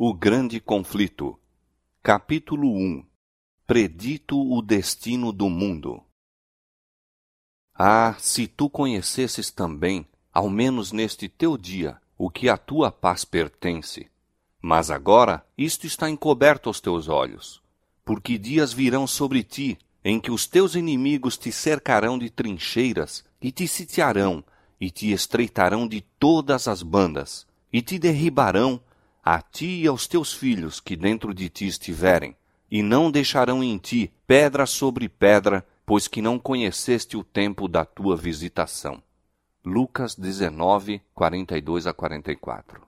O Grande Conflito Capítulo 1 Predito o destino do mundo. Ah, se tu conhecesses também, ao menos neste teu dia, o que à tua paz pertence. Mas agora isto está encoberto aos teus olhos, porque dias virão sobre ti, em que os teus inimigos te cercarão de trincheiras, e te sitiarão, e te estreitarão de todas as bandas, e te derribarão, a ti e aos teus filhos que dentro de ti estiverem, e não deixarão em ti pedra sobre pedra, pois que não conheceste o tempo da tua visitação. Lucas 19, 42 a 44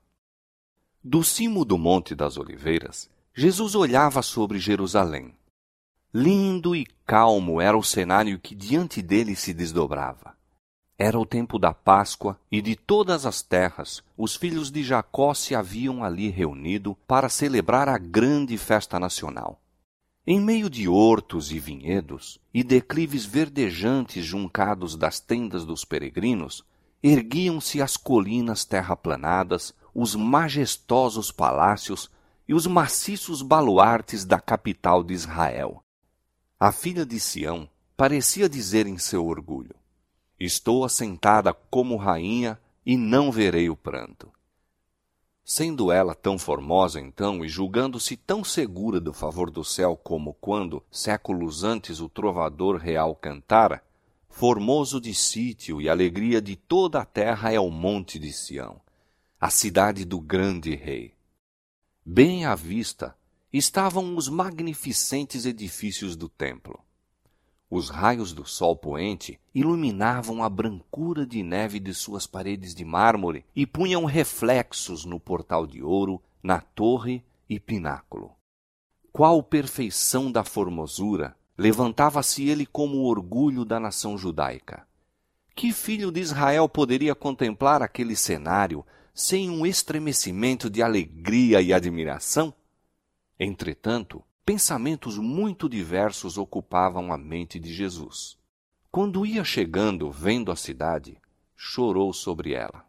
Do cimo do Monte das Oliveiras, Jesus olhava sobre Jerusalém. Lindo e calmo era o cenário que diante dele se desdobrava. Era o tempo da Páscoa e de todas as terras os filhos de Jacó se haviam ali reunido para celebrar a grande festa nacional. Em meio de hortos e vinhedos e declives verdejantes juncados das tendas dos peregrinos, erguiam-se as colinas terraplanadas, os majestosos palácios e os maciços baluartes da capital de Israel. A filha de Sião parecia dizer em seu orgulho: Estou assentada como rainha e não verei o pranto. Sendo ela tão formosa então e julgando-se tão segura do favor do céu como quando, séculos antes, o trovador real cantara, formoso de sítio e alegria de toda a terra é o monte de Sião, a cidade do grande rei. Bem à vista estavam os magnificentes edifícios do templo. Os raios do sol poente iluminavam a brancura de neve de suas paredes de mármore e punham reflexos no portal de ouro, na torre e pináculo. Qual perfeição da formosura! Levantava-se ele como o orgulho da nação judaica. Que filho de Israel poderia contemplar aquele cenário sem um estremecimento de alegria e admiração? Entretanto, pensamentos muito diversos ocupavam a mente de Jesus. Quando ia chegando, vendo a cidade, chorou sobre ela.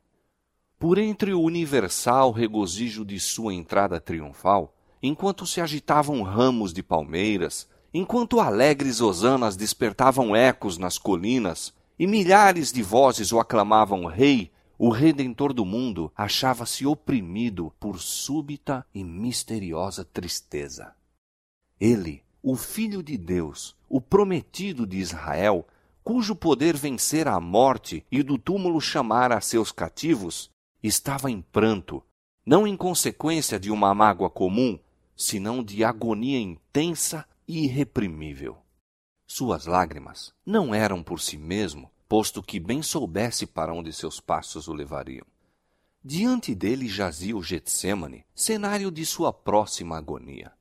Por entre o universal regozijo de sua entrada triunfal, enquanto se agitavam ramos de palmeiras, enquanto alegres hosanas despertavam ecos nas colinas e milhares de vozes o aclamavam rei, o redentor do mundo achava-se oprimido por súbita e misteriosa tristeza. Ele, o Filho de Deus, o prometido de Israel, cujo poder vencera a morte e do túmulo chamara a seus cativos, estava em pranto, não em consequência de uma mágoa comum, senão de agonia intensa e irreprimível. Suas lágrimas não eram por si mesmo, posto que bem soubesse para onde seus passos o levariam. Diante dele jazia o Getsemane, cenário de sua próxima agonia.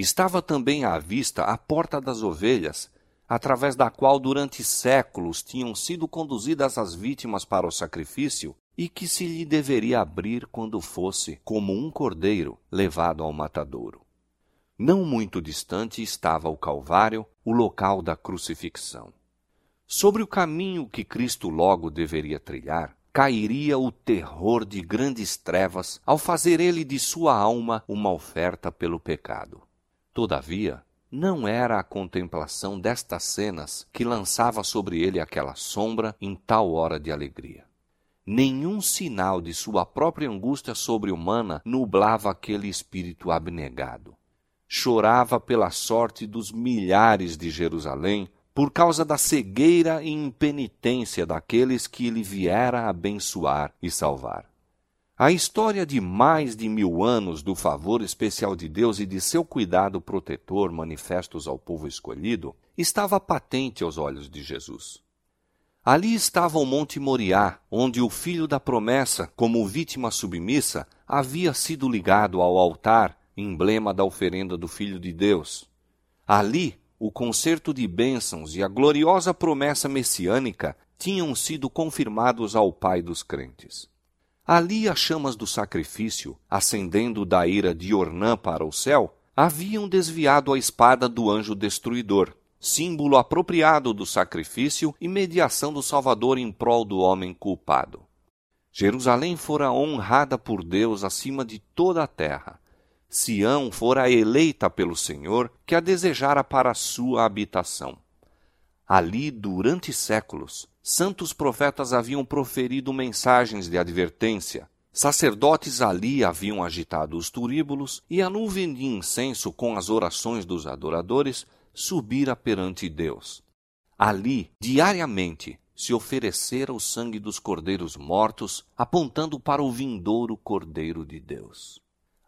Estava também à vista a porta das ovelhas, através da qual durante séculos tinham sido conduzidas as vítimas para o sacrifício e que se lhe deveria abrir quando fosse, como um cordeiro, levado ao matadouro. Não muito distante estava o Calvário, o local da crucifixão. Sobre o caminho que Cristo logo deveria trilhar, cairia o terror de grandes trevas ao fazer ele de sua alma uma oferta pelo pecado. Todavia, não era a contemplação destas cenas que lançava sobre ele aquela sombra em tal hora de alegria. Nenhum sinal de sua própria angústia sobre-humana nublava aquele espírito abnegado. Chorava pela sorte dos milhares de Jerusalém, por causa da cegueira e impenitência daqueles que ele viera abençoar e salvar. A história de mais de mil anos do favor especial de Deus e de seu cuidado protetor manifestos ao povo escolhido estava patente aos olhos de Jesus. Ali estava o Monte Moriá, onde o filho da promessa, como vítima submissa, havia sido ligado ao altar, emblema da oferenda do Filho de Deus. Ali, o concerto de bênçãos e a gloriosa promessa messiânica tinham sido confirmados ao Pai dos crentes. Ali as chamas do sacrifício, ascendendo da ira de Ornã para o céu, haviam desviado a espada do anjo destruidor, símbolo apropriado do sacrifício e mediação do Salvador em prol do homem culpado. Jerusalém fora honrada por Deus acima de toda a terra, Sião fora eleita pelo Senhor, que a desejara para sua habitação. Ali, durante séculos, santos profetas haviam proferido mensagens de advertência. Sacerdotes ali haviam agitado os turíbulos, e a nuvem de incenso com as orações dos adoradores subira perante Deus. Ali, diariamente, se oferecera o sangue dos cordeiros mortos, apontando para o vindouro Cordeiro de Deus.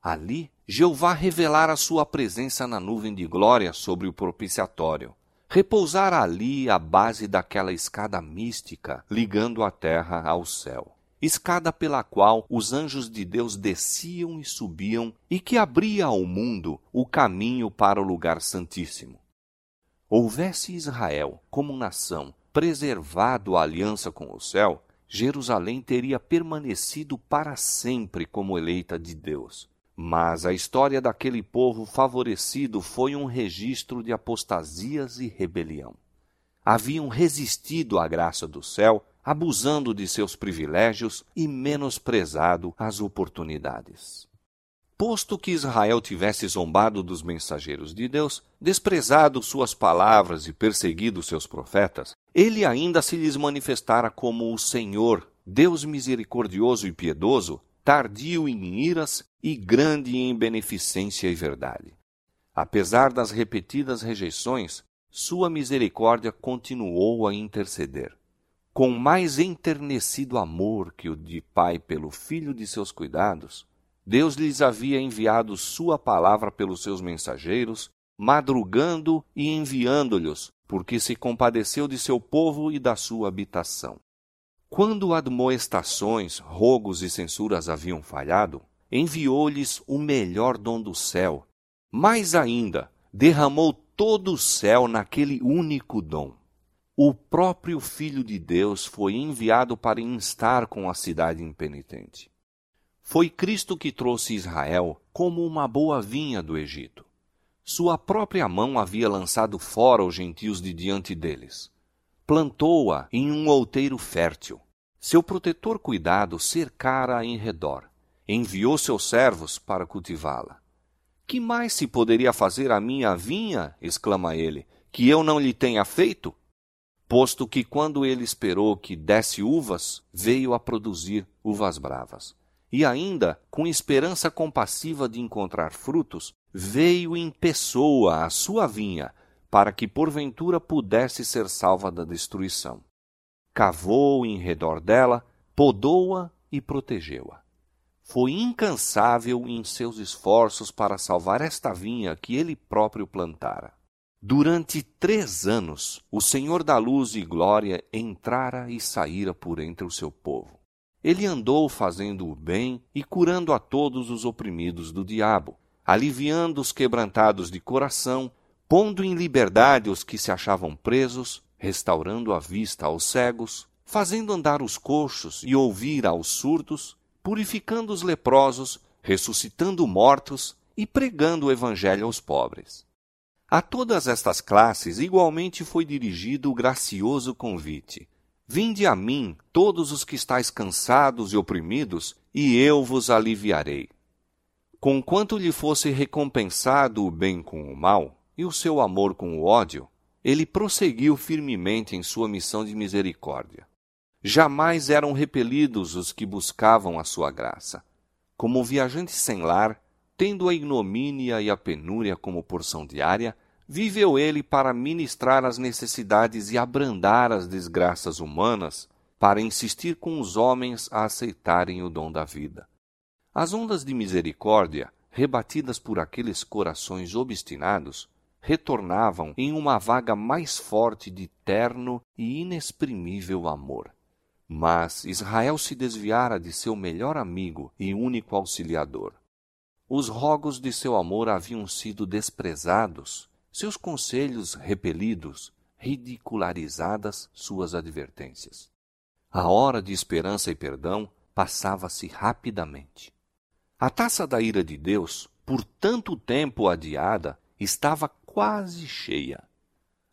Ali, Jeová revelara sua presença na nuvem de glória sobre o propiciatório. Repousara ali a base daquela escada mística ligando a terra ao céu. Escada pela qual os anjos de Deus desciam e subiam e que abria ao mundo o caminho para o lugar santíssimo. Houvesse Israel, como nação, preservado a aliança com o céu, Jerusalém teria permanecido para sempre como eleita de Deus. Mas a história daquele povo favorecido foi um registro de apostasias e rebelião. Haviam resistido à graça do céu, abusando de seus privilégios e menosprezado as oportunidades. Posto que Israel tivesse zombado dos mensageiros de Deus, desprezado suas palavras e perseguido seus profetas, ele ainda se lhes manifestara como o Senhor, Deus misericordioso e piedoso, tardio em iras e grande em beneficência e verdade. Apesar das repetidas rejeições, sua misericórdia continuou a interceder. Com mais enternecido amor que o de pai pelo filho de seus cuidados, Deus lhes havia enviado sua palavra pelos seus mensageiros, madrugando e enviando-lhes, porque se compadeceu de seu povo e da sua habitação. Quando admoestações, rogos e censuras haviam falhado, enviou-lhes o melhor dom do céu. Mais ainda, derramou todo o céu naquele único dom. O próprio Filho de Deus foi enviado para instar com a cidade impenitente. Foi Cristo que trouxe Israel como uma boa vinha do Egito. Sua própria mão havia lançado fora os gentios de diante deles. Plantou-a em um outeiro fértil. Seu protetor cuidado cercara-a em redor. Enviou seus servos para cultivá-la. Que mais se poderia fazer a minha vinha, exclama ele, que eu não lhe tenha feito? Posto que quando ele esperou que desse uvas, veio a produzir uvas bravas e ainda, com esperança compassiva de encontrar frutos, veio em pessoa à sua vinha, para que porventura pudesse ser salva da destruição. Cavou em redor dela, podou-a e protegeu-a. Foi incansável em seus esforços para salvar esta vinha que ele próprio plantara. Durante três anos, o Senhor da luz e glória entrara e saíra por entre o seu povo. Ele andou fazendo o bem e curando a todos os oprimidos do diabo, aliviando os quebrantados de coração, pondo em liberdade os que se achavam presos, restaurando a vista aos cegos, fazendo andar os coxos e ouvir aos surdos, purificando os leprosos, ressuscitando mortos e pregando o evangelho aos pobres. A todas estas classes igualmente foi dirigido o gracioso convite: Vinde a mim, todos os que estáis cansados e oprimidos, e eu vos aliviarei. Conquanto lhe fosse recompensado o bem com o mal, e o seu amor com o ódio, ele prosseguiu firmemente em sua missão de misericórdia. Jamais eram repelidos os que buscavam a sua graça. Como viajante sem lar, tendo a ignomínia e a penúria como porção diária, viveu ele para ministrar as necessidades e abrandar as desgraças humanas, para insistir com os homens a aceitarem o dom da vida. As ondas de misericórdia, rebatidas por aqueles corações obstinados, retornavam em uma vaga mais forte de terno e inexprimível amor. Mas Israel se desviara de seu melhor amigo e único auxiliador. Os rogos de seu amor haviam sido desprezados seus conselhos repelidos, ridicularizadas suas advertências. A hora de esperança e perdão passava-se rapidamente. A taça da ira de Deus, por tanto tempo adiada, estava quase cheia.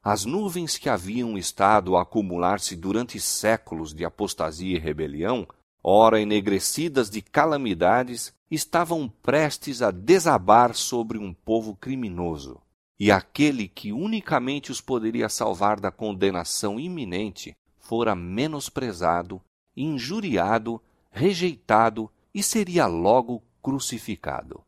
As nuvens que haviam estado a acumular-se durante séculos de apostasia e rebelião, ora enegrecidas de calamidades, estavam prestes a desabar sobre um povo criminoso. E aquele que unicamente os poderia salvar da condenação iminente fora menosprezado, injuriado, rejeitado e seria logo crucificado.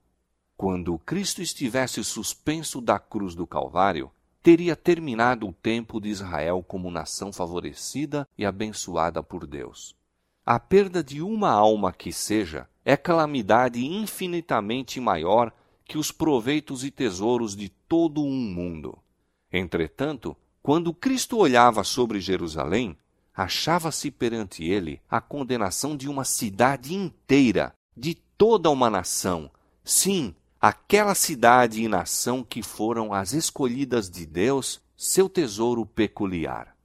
Quando Cristo estivesse suspenso da cruz do Calvário, teria terminado o tempo de Israel como nação favorecida e abençoada por Deus. A perda de uma alma que seja é calamidade infinitamente maior que os proveitos e tesouros de todo um mundo. Entretanto, quando Cristo olhava sobre Jerusalém, achava-se perante ele a condenação de uma cidade inteira, de toda uma nação, sim, aquela cidade e nação que foram as escolhidas de Deus, seu tesouro peculiar.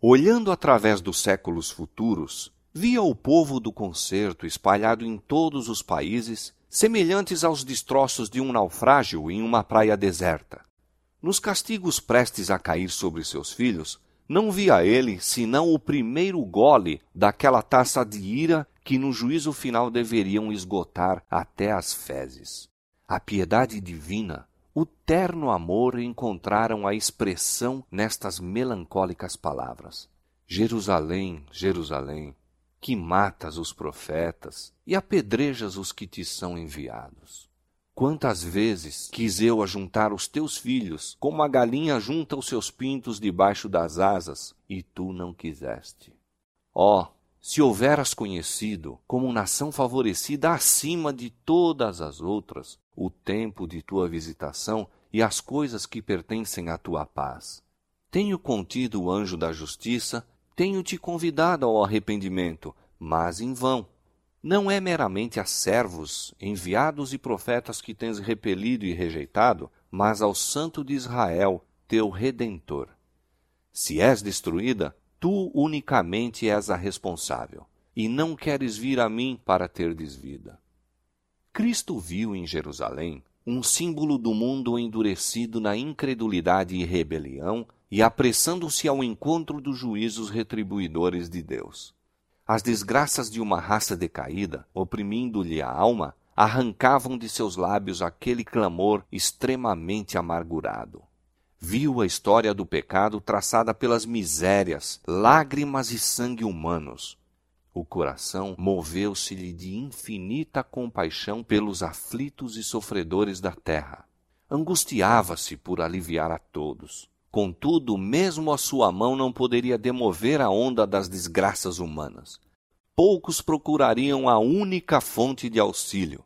Olhando através dos séculos futuros, via o povo do concerto espalhado em todos os países, semelhantes aos destroços de um naufrágio em uma praia deserta. Nos castigos prestes a cair sobre seus filhos, não via ele senão o primeiro gole daquela taça de ira que no juízo final deveriam esgotar até as fezes. A piedade divina, o terno amor encontraram a expressão nestas melancólicas palavras. Jerusalém, Jerusalém, que matas os profetas e apedrejas os que te são enviados. Quantas vezes quis eu ajuntar os teus filhos, como a galinha junta os seus pintos debaixo das asas, e tu não quiseste. Ó, oh, se houveras conhecido, como nação favorecida acima de todas as outras, o tempo de tua visitação e as coisas que pertencem à tua paz. Tenho contido o anjo da justiça, tenho te convidado ao arrependimento, mas em vão. Não é meramente a servos, enviados e profetas que tens repelido e rejeitado, mas ao Santo de Israel, teu Redentor. Se és destruída, Tu unicamente és a responsável, e não queres vir a mim para ter desvida. Cristo viu em Jerusalém um símbolo do mundo endurecido na incredulidade e rebelião e apressando-se ao encontro dos juízos retribuidores de Deus. As desgraças de uma raça decaída, oprimindo-lhe a alma, arrancavam de seus lábios aquele clamor extremamente amargurado viu a história do pecado traçada pelas misérias, lágrimas e sangue humanos. O coração moveu-se-lhe de infinita compaixão pelos aflitos e sofredores da terra. Angustiava-se por aliviar a todos. Contudo, mesmo a sua mão não poderia demover a onda das desgraças humanas. Poucos procurariam a única fonte de auxílio.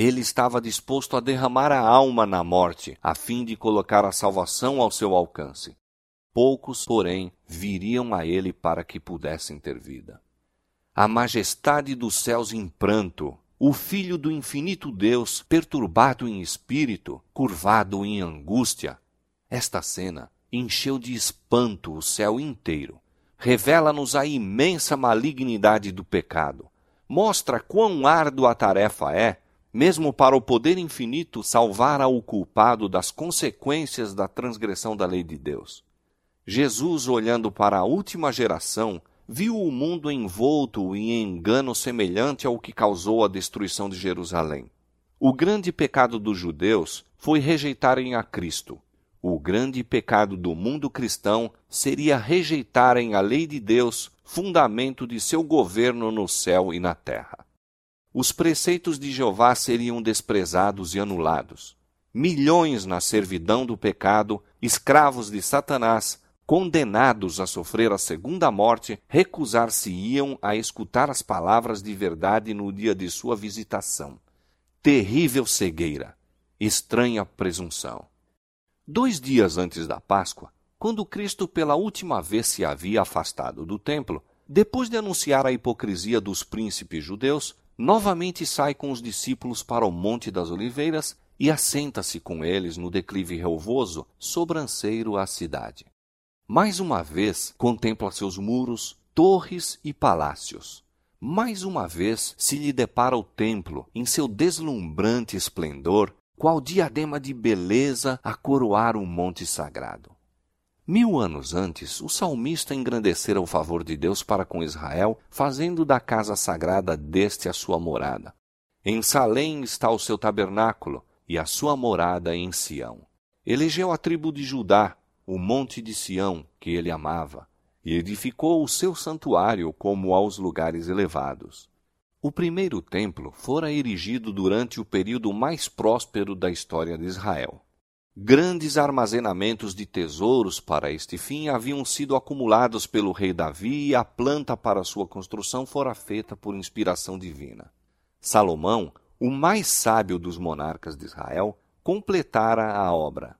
Ele estava disposto a derramar a alma na morte, a fim de colocar a salvação ao seu alcance. Poucos, porém, viriam a ele para que pudessem ter vida. A majestade dos céus em pranto, o Filho do infinito Deus, perturbado em espírito, curvado em angústia. Esta cena encheu de espanto o céu inteiro. Revela-nos a imensa malignidade do pecado. Mostra quão árdua a tarefa é mesmo para o poder infinito salvar ao culpado das consequências da transgressão da lei de Deus. Jesus, olhando para a última geração, viu o mundo envolto em engano semelhante ao que causou a destruição de Jerusalém. O grande pecado dos judeus foi rejeitarem a Cristo. O grande pecado do mundo cristão seria rejeitarem a lei de Deus, fundamento de seu governo no céu e na terra os preceitos de Jeová seriam desprezados e anulados. Milhões na servidão do pecado, escravos de Satanás, condenados a sofrer a segunda morte, recusar-se-iam a escutar as palavras de verdade no dia de sua visitação. Terrível cegueira, estranha presunção. Dois dias antes da Páscoa, quando Cristo pela última vez se havia afastado do templo, depois de anunciar a hipocrisia dos príncipes judeus, novamente sai com os discípulos para o Monte das Oliveiras e assenta-se com eles no declive relvoso, sobranceiro à cidade. Mais uma vez contempla seus muros, torres e palácios. Mais uma vez se lhe depara o templo em seu deslumbrante esplendor, qual diadema de beleza a coroar um monte sagrado. Mil anos antes, o salmista engrandecera o favor de Deus para com Israel, fazendo da casa sagrada deste a sua morada. Em Salém está o seu tabernáculo, e a sua morada em Sião. Elegeu a tribo de Judá, o monte de Sião, que ele amava, e edificou o seu santuário como aos lugares elevados. O primeiro templo fora erigido durante o período mais próspero da história de Israel. Grandes armazenamentos de tesouros para este fim haviam sido acumulados pelo rei Davi e a planta para sua construção fora feita por inspiração divina. Salomão, o mais sábio dos monarcas de Israel, completara a obra.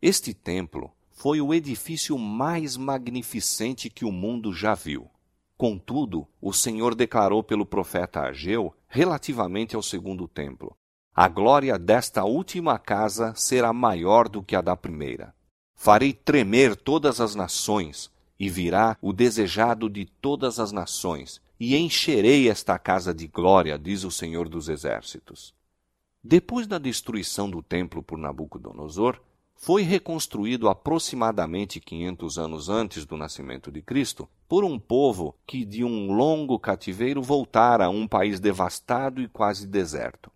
Este templo foi o edifício mais magnificente que o mundo já viu. Contudo, o Senhor declarou pelo profeta Ageu, relativamente ao segundo templo: A glória desta última casa será maior do que a da primeira. Farei tremer todas as nações, e virá o desejado de todas as nações, e encherei esta casa de glória, diz o Senhor dos Exércitos. Depois da destruição do templo por Nabucodonosor, foi reconstruído aproximadamente 500 anos antes do nascimento de Cristo por um povo que de um longo cativeiro voltara a um país devastado e quase deserto.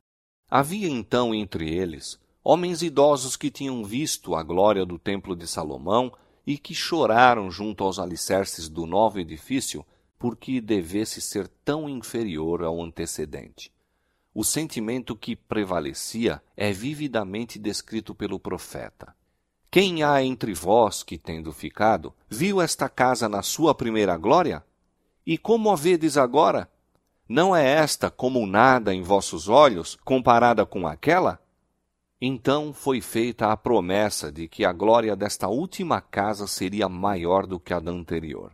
Havia então entre eles homens idosos que tinham visto a glória do templo de Salomão e que choraram junto aos alicerces do novo edifício porque devesse ser tão inferior ao antecedente. O sentimento que prevalecia é vividamente descrito pelo profeta. Quem há entre vós que, tendo ficado, viu esta casa na sua primeira glória? E como a vedes agora? Não é esta como nada em vossos olhos, comparada com aquela? Então foi feita a promessa de que a glória desta última casa seria maior do que a da anterior.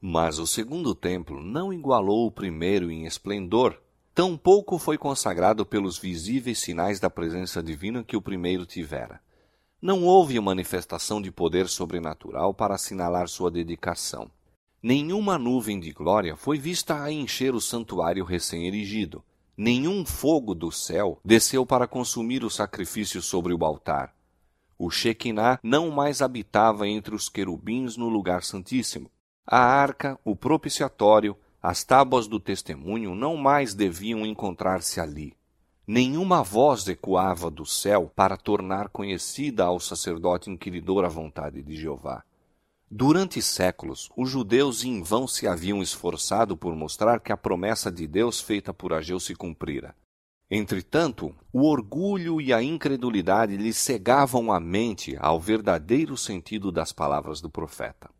Mas o segundo templo não igualou o primeiro em esplendor, tampouco foi consagrado pelos visíveis sinais da presença divina que o primeiro tivera. Não houve manifestação de poder sobrenatural para assinalar sua dedicação. Nenhuma nuvem de glória foi vista a encher o santuário recém-erigido. Nenhum fogo do céu desceu para consumir o sacrifício sobre o altar. O Shekinah não mais habitava entre os querubins no lugar santíssimo. A arca, o propiciatório, as tábuas do testemunho não mais deviam encontrar-se ali. Nenhuma voz ecoava do céu para tornar conhecida ao sacerdote inquiridor a vontade de Jeová. Durante séculos, os judeus em vão se haviam esforçado por mostrar que a promessa de Deus feita por Ageu se cumprira. Entretanto, o orgulho e a incredulidade lhes cegavam a mente ao verdadeiro sentido das palavras do profeta.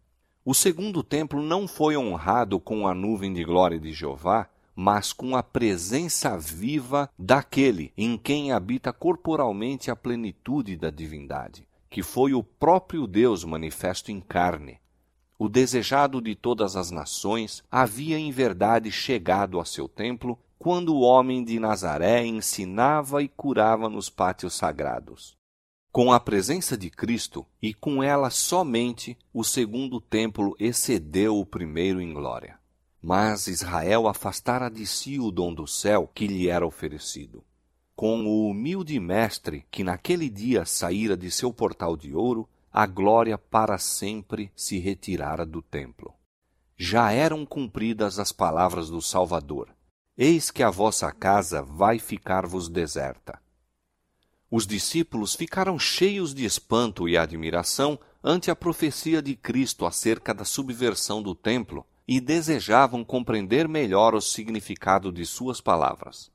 O segundo templo não foi honrado com a nuvem de glória de Jeová, mas com a presença viva daquele em quem habita corporalmente a plenitude da divindade, que foi o próprio Deus manifesto em carne. O desejado de todas as nações havia em verdade chegado a seu templo quando o homem de Nazaré ensinava e curava nos pátios sagrados. Com a presença de Cristo e com ela somente, o segundo templo excedeu o primeiro em glória. Mas Israel afastara de si o dom do céu que lhe era oferecido. Com o humilde mestre que naquele dia saíra de seu portal de ouro, a glória para sempre se retirara do templo. Já eram cumpridas as palavras do Salvador: Eis que a vossa casa vai ficar-vos deserta. Os discípulos ficaram cheios de espanto e admiração ante a profecia de Cristo acerca da subversão do templo e desejavam compreender melhor o significado de suas palavras.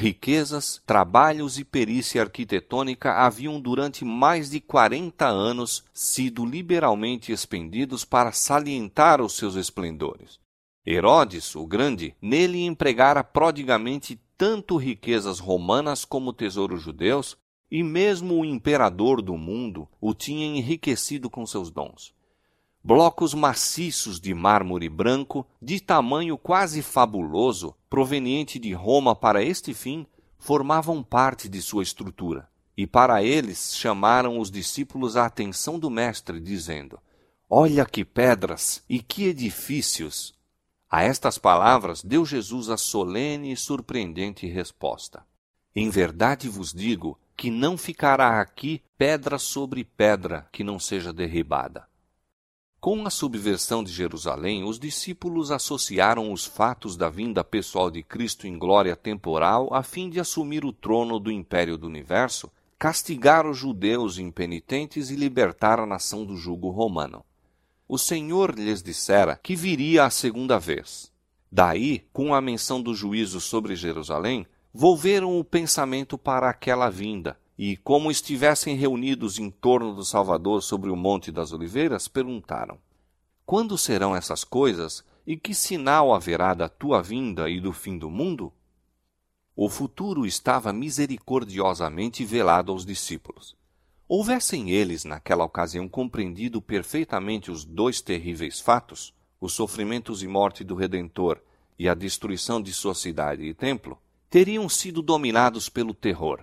Riquezas, trabalhos e perícia arquitetônica haviam durante mais de quarenta anos sido liberalmente expendidos para salientar os seus esplendores. Herodes, o Grande, nele empregara prodigamente tanto riquezas romanas como tesouros judeus, e mesmo o imperador do mundo o tinha enriquecido com seus dons. Blocos maciços de mármore branco, de tamanho quase fabuloso, proveniente de Roma para este fim, formavam parte de sua estrutura. E para eles chamaram os discípulos a atenção do Mestre, dizendo: Olha que pedras e que edifícios! A estas palavras deu Jesus a solene e surpreendente resposta: Em verdade vos digo que não ficará aqui pedra sobre pedra que não seja derribada. Com a subversão de Jerusalém, os discípulos associaram os fatos da vinda pessoal de Cristo em glória temporal a fim de assumir o trono do império do universo, castigar os judeus impenitentes e libertar a nação do jugo romano. O Senhor lhes dissera que viria a segunda vez. Daí, com a menção do juízo sobre Jerusalém, volveram o pensamento para aquela vinda, e, como estivessem reunidos em torno do Salvador sobre o Monte das Oliveiras, perguntaram: Quando serão essas coisas, e que sinal haverá da tua vinda e do fim do mundo? O futuro estava misericordiosamente velado aos discípulos. Houvessem eles, naquela ocasião, compreendido perfeitamente os dois terríveis fatos, os sofrimentos e morte do Redentor e a destruição de sua cidade e templo, teriam sido dominados pelo terror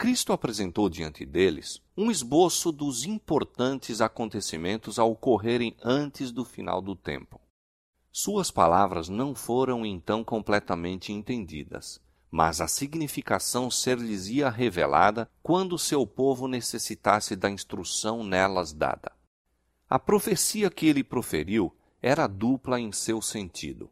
Cristo apresentou diante deles um esboço dos importantes acontecimentos a ocorrerem antes do final do tempo. Suas palavras não foram então completamente entendidas, mas a significação ser-lhes-ia revelada quando seu povo necessitasse da instrução nelas dada. A profecia que ele proferiu era dupla em seu sentido.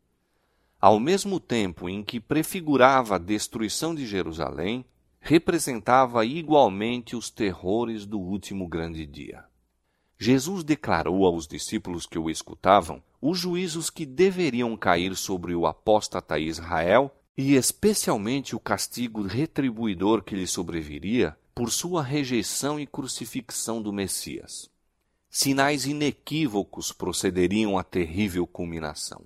Ao mesmo tempo em que prefigurava a destruição de Jerusalém, representava igualmente os terrores do último grande dia. Jesus declarou aos discípulos que o escutavam os juízos que deveriam cair sobre o apóstata Israel e especialmente o castigo retribuidor que lhe sobreviria por sua rejeição e crucifixão do Messias. Sinais inequívocos procederiam à terrível culminação.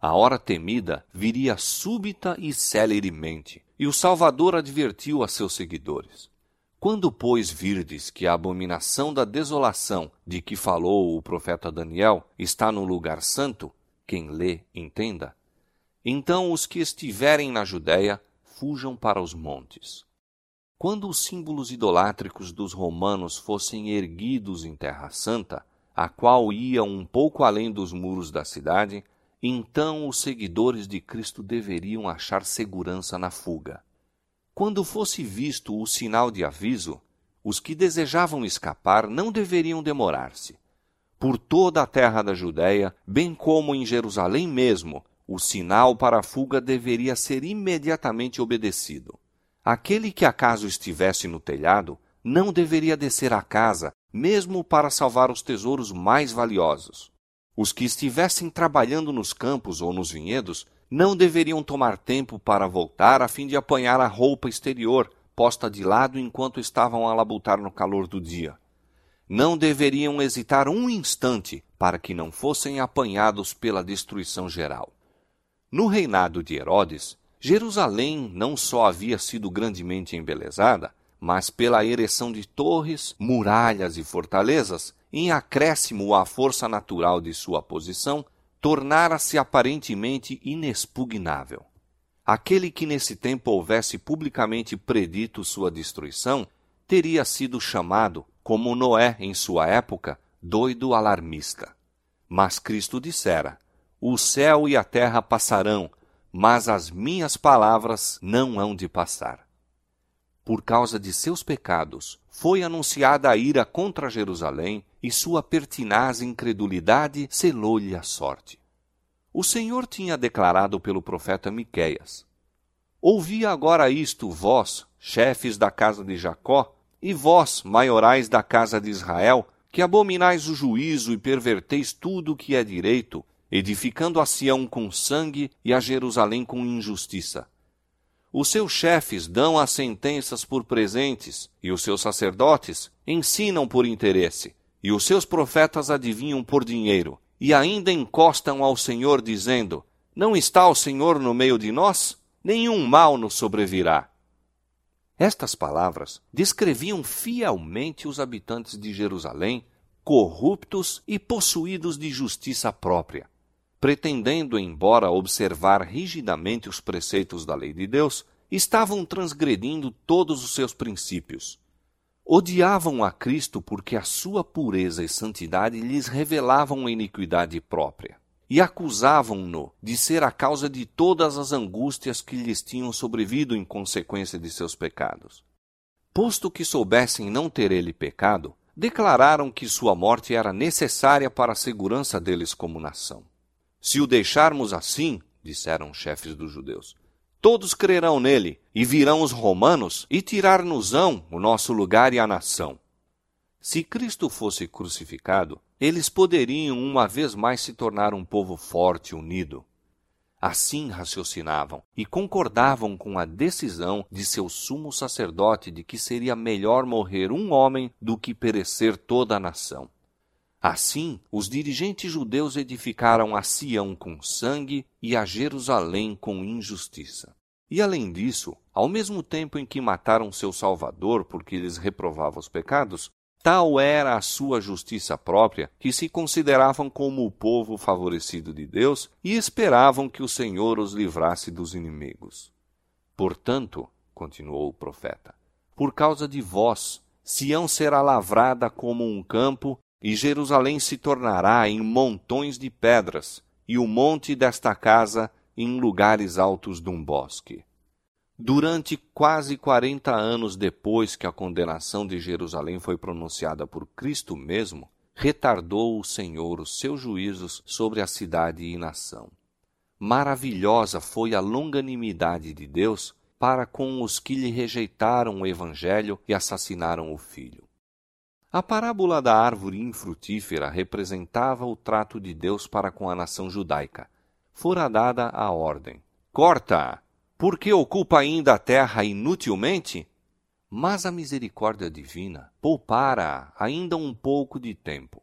A hora temida viria súbita e celeremente, e o Salvador advertiu a seus seguidores: Quando, pois, virdes que a abominação da desolação de que falou o profeta Daniel está no lugar santo, quem lê, entenda. Então os que estiverem na Judéia fujam para os montes. Quando os símbolos idolátricos dos romanos fossem erguidos em Terra Santa, a qual ia um pouco além dos muros da cidade, então os seguidores de Cristo deveriam achar segurança na fuga. Quando fosse visto o sinal de aviso, os que desejavam escapar não deveriam demorar-se. Por toda a terra da Judéia, bem como em Jerusalém mesmo, o sinal para a fuga deveria ser imediatamente obedecido. Aquele que acaso estivesse no telhado não deveria descer à casa, mesmo para salvar os tesouros mais valiosos. Os que estivessem trabalhando nos campos ou nos vinhedos não deveriam tomar tempo para voltar a fim de apanhar a roupa exterior posta de lado enquanto estavam a labutar no calor do dia. Não deveriam hesitar um instante para que não fossem apanhados pela destruição geral. No reinado de Herodes, Jerusalém não só havia sido grandemente embelezada, mas pela ereção de torres, muralhas e fortalezas, em acréscimo à força natural de sua posição, tornara-se aparentemente inexpugnável. Aquele que nesse tempo houvesse publicamente predito sua destruição teria sido chamado, como Noé em sua época, doido alarmista. Mas Cristo dissera: O céu e a terra passarão, mas as minhas palavras não hão de passar por causa de seus pecados, foi anunciada a ira contra Jerusalém e sua pertinaz incredulidade selou-lhe a sorte. O Senhor tinha declarado pelo profeta Miqueias: Ouvi agora isto, vós, chefes da casa de Jacó, e vós, maiorais da casa de Israel, que abominais o juízo e perverteis tudo o que é direito, edificando a Sião com sangue e a Jerusalém com injustiça. Os seus chefes dão as sentenças por presentes, e os seus sacerdotes ensinam por interesse, e os seus profetas adivinham por dinheiro, e ainda encostam ao Senhor, dizendo: Não está o Senhor no meio de nós? Nenhum mal nos sobrevirá. Estas palavras descreviam fielmente os habitantes de Jerusalém, corruptos e possuídos de justiça própria pretendendo, embora observar rigidamente os preceitos da lei de Deus, estavam transgredindo todos os seus princípios. Odiavam a Cristo porque a sua pureza e santidade lhes revelavam a iniquidade própria, e acusavam-no de ser a causa de todas as angústias que lhes tinham sobrevido em consequência de seus pecados. Posto que soubessem não ter ele pecado, declararam que sua morte era necessária para a segurança deles como nação. Se o deixarmos assim, disseram os chefes dos judeus, todos crerão nele, e virão os romanos e tirar-nos-ão o nosso lugar e a nação. Se Cristo fosse crucificado, eles poderiam uma vez mais se tornar um povo forte e unido. Assim raciocinavam e concordavam com a decisão de seu sumo sacerdote de que seria melhor morrer um homem do que perecer toda a nação. Assim, os dirigentes judeus edificaram a Sião com sangue e a Jerusalém com injustiça. E além disso, ao mesmo tempo em que mataram seu Salvador porque lhes reprovava os pecados, Tal era a sua justiça própria que se consideravam como o povo favorecido de Deus e esperavam que o Senhor os livrasse dos inimigos. Portanto, continuou o profeta, por causa de vós, Sião será lavrada como um campo e Jerusalém se tornará em montões de pedras, e o monte desta casa em lugares altos de um bosque. Durante quase quarenta anos depois que a condenação de Jerusalém foi pronunciada por Cristo mesmo, retardou o Senhor os seus juízos sobre a cidade e nação. Maravilhosa foi a longanimidade de Deus para com os que lhe rejeitaram o Evangelho e assassinaram o Filho. A parábola da árvore infrutífera representava o trato de Deus para com a nação judaica. Fora dada a ordem: corta! Por que ocupa ainda a terra inutilmente? Mas a misericórdia divina poupara ainda um pouco de tempo.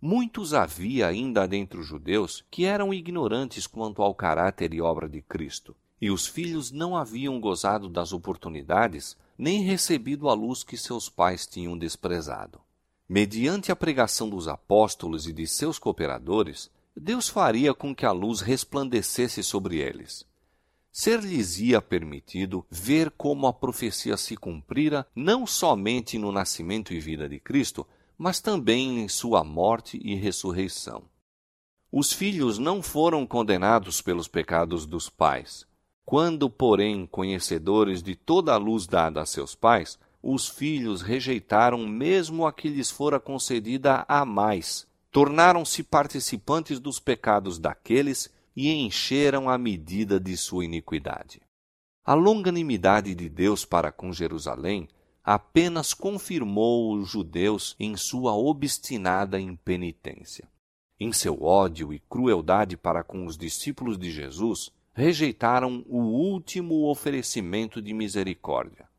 Muitos havia ainda dentre os judeus que eram ignorantes quanto ao caráter e obra de Cristo, e os filhos não haviam gozado das oportunidades nem recebido a luz que seus pais tinham desprezado. Mediante a pregação dos apóstolos e de seus cooperadores, Deus faria com que a luz resplandecesse sobre eles ser-lhes-ia permitido ver como a profecia se cumprira não somente no nascimento e vida de Cristo, mas também em sua morte e ressurreição. Os filhos não foram condenados pelos pecados dos pais. Quando, porém, conhecedores de toda a luz dada a seus pais, os filhos rejeitaram mesmo a que lhes fora concedida a mais, tornaram-se participantes dos pecados daqueles e encheram a medida de sua iniquidade. A longanimidade de Deus para com Jerusalém apenas confirmou os judeus em sua obstinada impenitência. Em seu ódio e crueldade para com os discípulos de Jesus, rejeitaram o último oferecimento de misericórdia.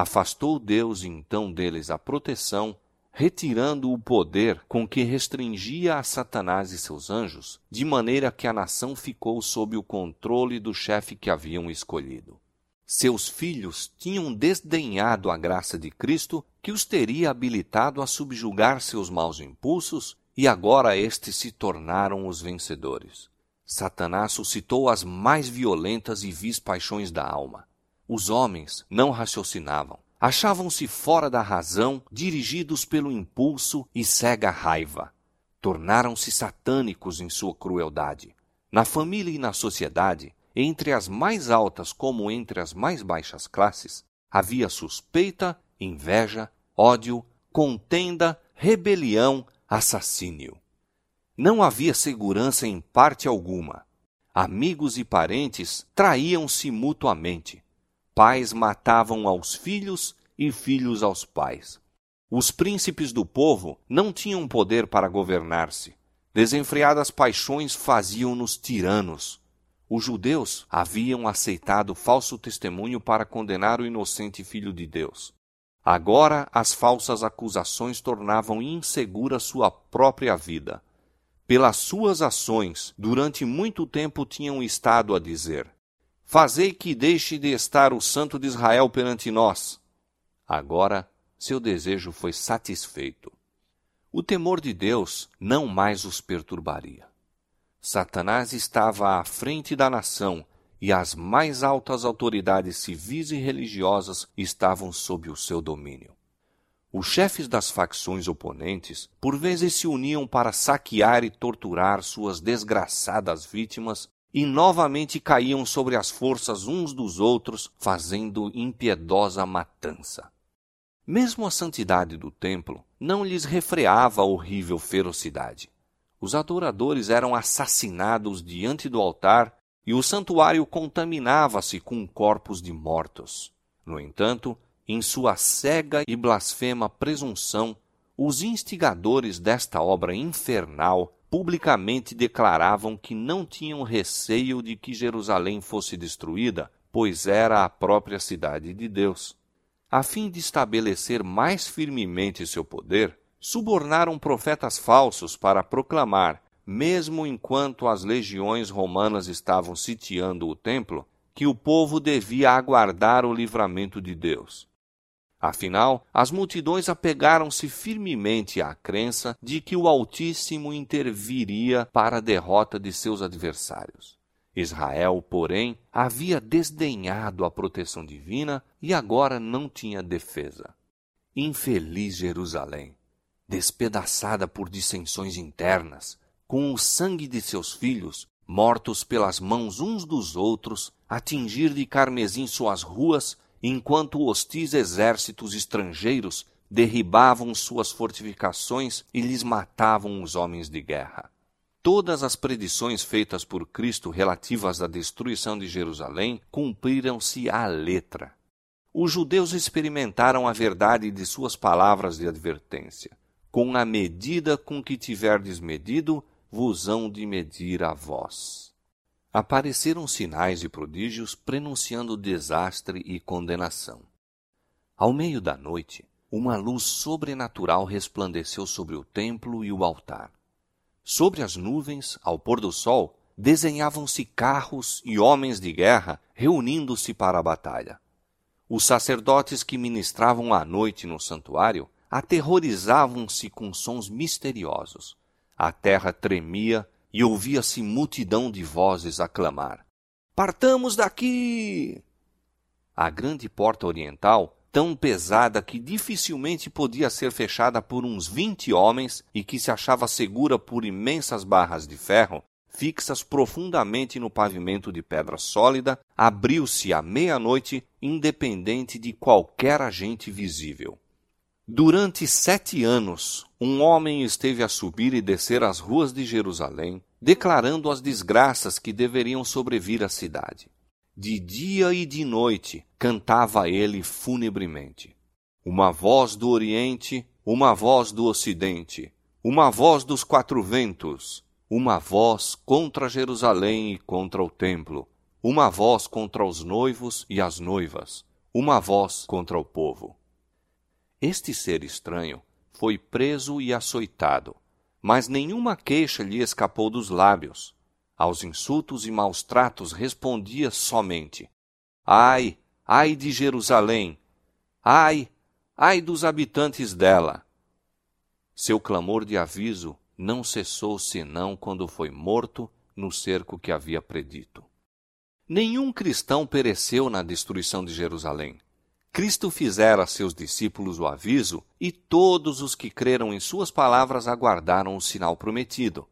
Afastou Deus então deles a proteção retirando o poder com que restringia a Satanás e seus anjos, de maneira que a nação ficou sob o controle do chefe que haviam escolhido. Seus filhos tinham desdenhado a graça de Cristo, que os teria habilitado a subjugar seus maus impulsos, e agora estes se tornaram os vencedores. Satanás suscitou as mais violentas e vis paixões da alma. Os homens não raciocinavam, achavam-se fora da razão, dirigidos pelo impulso e cega raiva. Tornaram-se satânicos em sua crueldade. Na família e na sociedade, entre as mais altas como entre as mais baixas classes, havia suspeita, inveja, ódio, contenda, rebelião, assassínio. Não havia segurança em parte alguma. Amigos e parentes traíam-se mutuamente pais matavam aos filhos e filhos aos pais. Os príncipes do povo não tinham poder para governar-se. Desenfreadas paixões faziam-nos tiranos. Os judeus haviam aceitado falso testemunho para condenar o inocente filho de Deus. Agora as falsas acusações tornavam insegura sua própria vida. Pelas suas ações, durante muito tempo tinham estado a dizer: Fazei que deixe de estar o Santo de Israel perante nós. Agora seu desejo foi satisfeito. O temor de Deus não mais os perturbaria. Satanás estava à frente da nação e as mais altas autoridades civis e religiosas estavam sob o seu domínio. Os chefes das facções oponentes por vezes se uniam para saquear e torturar suas desgraçadas vítimas e novamente caíam sobre as forças uns dos outros, fazendo impiedosa matança. Mesmo a santidade do templo não lhes refreava a horrível ferocidade. Os adoradores eram assassinados diante do altar e o santuário contaminava-se com corpos de mortos. No entanto, em sua cega e blasfema presunção, os instigadores desta obra infernal publicamente declaravam que não tinham receio de que Jerusalém fosse destruída, pois era a própria cidade de Deus. A fim de estabelecer mais firmemente seu poder, subornaram profetas falsos para proclamar, mesmo enquanto as legiões romanas estavam sitiando o templo, que o povo devia aguardar o livramento de Deus. Afinal, as multidões apegaram-se firmemente à crença de que o Altíssimo interviria para a derrota de seus adversários. Israel, porém, havia desdenhado a proteção divina e agora não tinha defesa. Infeliz Jerusalém, despedaçada por dissensões internas, com o sangue de seus filhos, mortos pelas mãos uns dos outros, atingir de carmesim suas ruas enquanto hostis exércitos estrangeiros derribavam suas fortificações e lhes matavam os homens de guerra. Todas as predições feitas por Cristo relativas à destruição de Jerusalém cumpriram-se à letra. Os judeus experimentaram a verdade de suas palavras de advertência. Com a medida com que tiverdes medido, vos hão de medir a vós apareceram sinais e prodígios prenunciando desastre e condenação. Ao meio da noite, uma luz sobrenatural resplandeceu sobre o templo e o altar. Sobre as nuvens, ao pôr do sol, desenhavam-se carros e homens de guerra reunindo-se para a batalha. Os sacerdotes que ministravam à noite no santuário aterrorizavam-se com sons misteriosos. A terra tremia e ouvia-se multidão de vozes a clamar: Partamos daqui! A grande porta oriental, tão pesada que dificilmente podia ser fechada por uns vinte homens e que se achava segura por imensas barras de ferro, fixas profundamente no pavimento de pedra sólida, abriu-se à meia-noite, independente de qualquer agente visível. Durante sete anos, um homem esteve a subir e descer as ruas de Jerusalém, declarando as desgraças que deveriam sobrevir à cidade. De dia e de noite cantava ele funebremente. Uma voz do Oriente, uma voz do Ocidente, uma voz dos quatro ventos, uma voz contra Jerusalém e contra o templo, uma voz contra os noivos e as noivas, uma voz contra o povo. Este ser estranho foi preso e açoitado, mas nenhuma queixa lhe escapou dos lábios. Aos insultos e maus tratos respondia somente: Ai, ai de Jerusalém! Ai, ai dos habitantes dela! Seu clamor de aviso não cessou senão quando foi morto no cerco que havia predito. Nenhum cristão pereceu na destruição de Jerusalém. Cristo fizera a seus discípulos o aviso, e todos os que creram em suas palavras aguardaram o sinal prometido.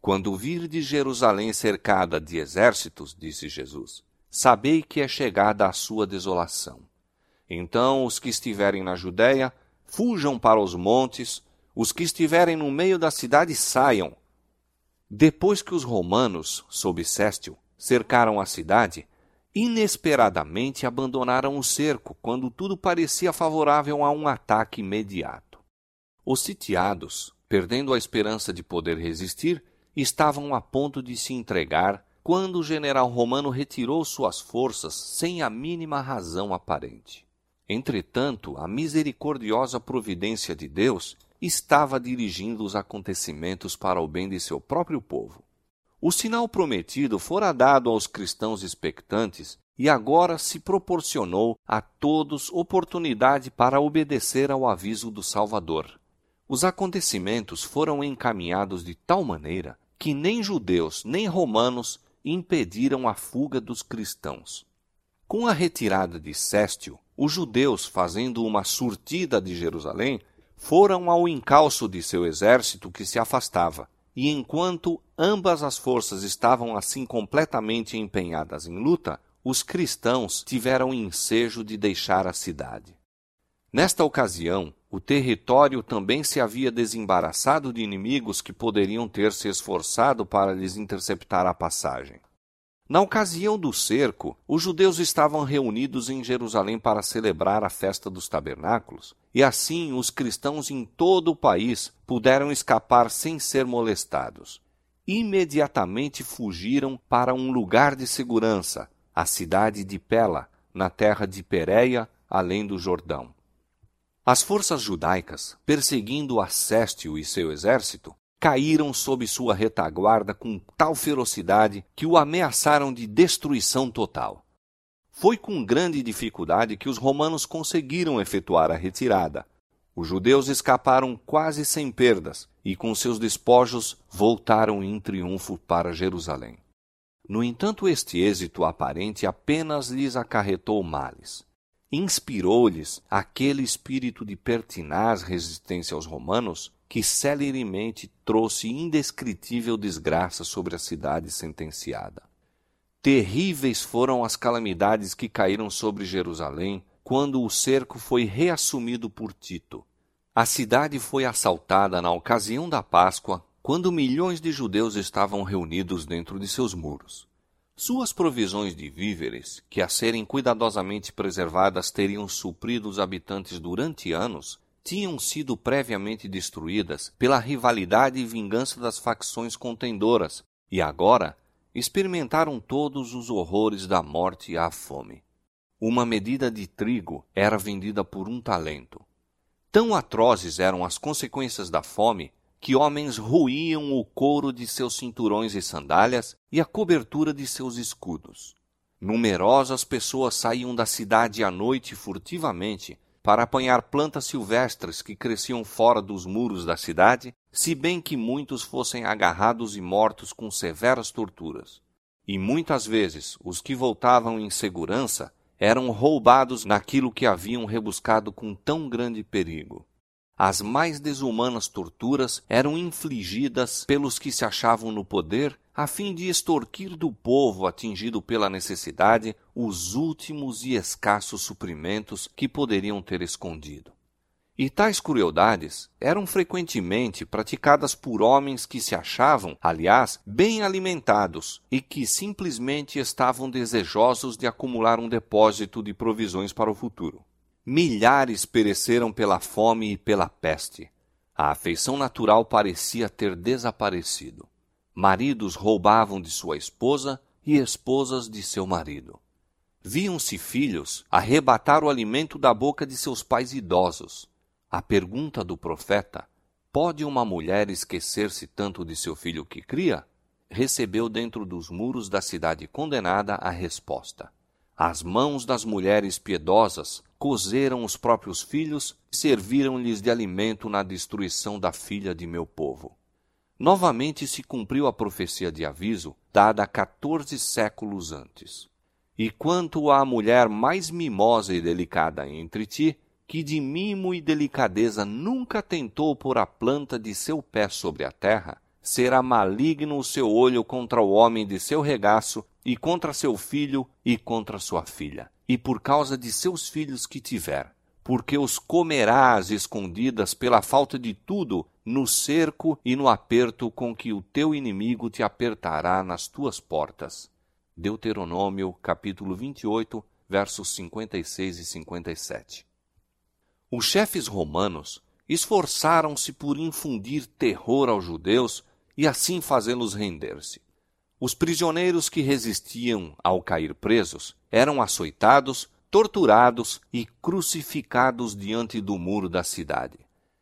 Quando virdes Jerusalém cercada de exércitos, disse Jesus, sabei que é chegada a sua desolação. Então os que estiverem na Judéia, fujam para os montes, os que estiverem no meio da cidade saiam. Depois que os romanos, sob Céstio, cercaram a cidade, inesperadamente abandonaram o cerco quando tudo parecia favorável a um ataque imediato. Os sitiados, perdendo a esperança de poder resistir, estavam a ponto de se entregar quando o general romano retirou suas forças sem a mínima razão aparente. Entretanto, a misericordiosa providência de Deus estava dirigindo os acontecimentos para o bem de seu próprio povo. O sinal prometido fora dado aos cristãos expectantes e agora se proporcionou a todos oportunidade para obedecer ao aviso do Salvador. Os acontecimentos foram encaminhados de tal maneira que nem judeus nem romanos impediram a fuga dos cristãos. Com a retirada de Céstio, os judeus, fazendo uma surtida de Jerusalém, foram ao encalço de seu exército que se afastava, e enquanto ambas as forças estavam assim completamente empenhadas em luta, os cristãos tiveram ensejo de deixar a cidade. Nesta ocasião, o território também se havia desembaraçado de inimigos que poderiam ter se esforçado para lhes interceptar a passagem. Na ocasião do cerco, os judeus estavam reunidos em Jerusalém para celebrar a festa dos tabernáculos, e assim os cristãos em todo o país puderam escapar sem ser molestados. Imediatamente fugiram para um lugar de segurança, a cidade de Pela, na terra de Pereia, além do Jordão. As forças judaicas, perseguindo Acéstio e seu exército, caíram sob sua retaguarda com tal ferocidade que o ameaçaram de destruição total. Foi com grande dificuldade que os romanos conseguiram efetuar a retirada. Os judeus escaparam quase sem perdas e, com seus despojos, voltaram em triunfo para Jerusalém. No entanto, este êxito aparente apenas lhes acarretou males inspirou-lhes aquele espírito de pertinaz resistência aos romanos que celeremente trouxe indescritível desgraça sobre a cidade sentenciada. Terríveis foram as calamidades que caíram sobre Jerusalém quando o cerco foi reassumido por Tito. A cidade foi assaltada na ocasião da Páscoa, quando milhões de judeus estavam reunidos dentro de seus muros. Suas provisões de víveres, que a serem cuidadosamente preservadas teriam suprido os habitantes durante anos, tinham sido previamente destruídas pela rivalidade e vingança das facções contendoras, e agora experimentaram todos os horrores da morte e a fome. Uma medida de trigo era vendida por um talento. Tão atrozes eram as consequências da fome que homens ruíam o couro de seus cinturões e sandálias e a cobertura de seus escudos. Numerosas pessoas saíam da cidade à noite furtivamente para apanhar plantas silvestres que cresciam fora dos muros da cidade, se bem que muitos fossem agarrados e mortos com severas torturas. E muitas vezes os que voltavam em segurança eram roubados naquilo que haviam rebuscado com tão grande perigo. As mais desumanas torturas eram infligidas pelos que se achavam no poder a fim de extorquir do povo atingido pela necessidade os últimos e escassos suprimentos que poderiam ter escondido. E tais crueldades eram frequentemente praticadas por homens que se achavam, aliás, bem alimentados e que simplesmente estavam desejosos de acumular um depósito de provisões para o futuro. Milhares pereceram pela fome e pela peste. A afeição natural parecia ter desaparecido. Maridos roubavam de sua esposa e esposas de seu marido. Viam-se filhos arrebatar o alimento da boca de seus pais idosos. A pergunta do profeta: Pode uma mulher esquecer-se tanto de seu filho que cria? recebeu dentro dos muros da cidade condenada a resposta: As mãos das mulheres piedosas cozeram os próprios filhos e serviram-lhes de alimento na destruição da filha de meu povo. Novamente se cumpriu a profecia de aviso dada quatorze séculos antes. E quanto à mulher mais mimosa e delicada entre ti, que de mimo e delicadeza nunca tentou pôr a planta de seu pé sobre a terra, será maligno o seu olho contra o homem de seu regaço, e contra seu filho e contra sua filha e por causa de seus filhos que tiver, porque os comerás escondidas pela falta de tudo no cerco e no aperto com que o teu inimigo te apertará nas tuas portas. Deuteronômio, capítulo 28, versos 56 e 57. Os chefes romanos esforçaram-se por infundir terror aos judeus e assim fazê-los render-se. Os prisioneiros que resistiam ao cair presos eram açoitados, torturados e crucificados diante do muro da cidade.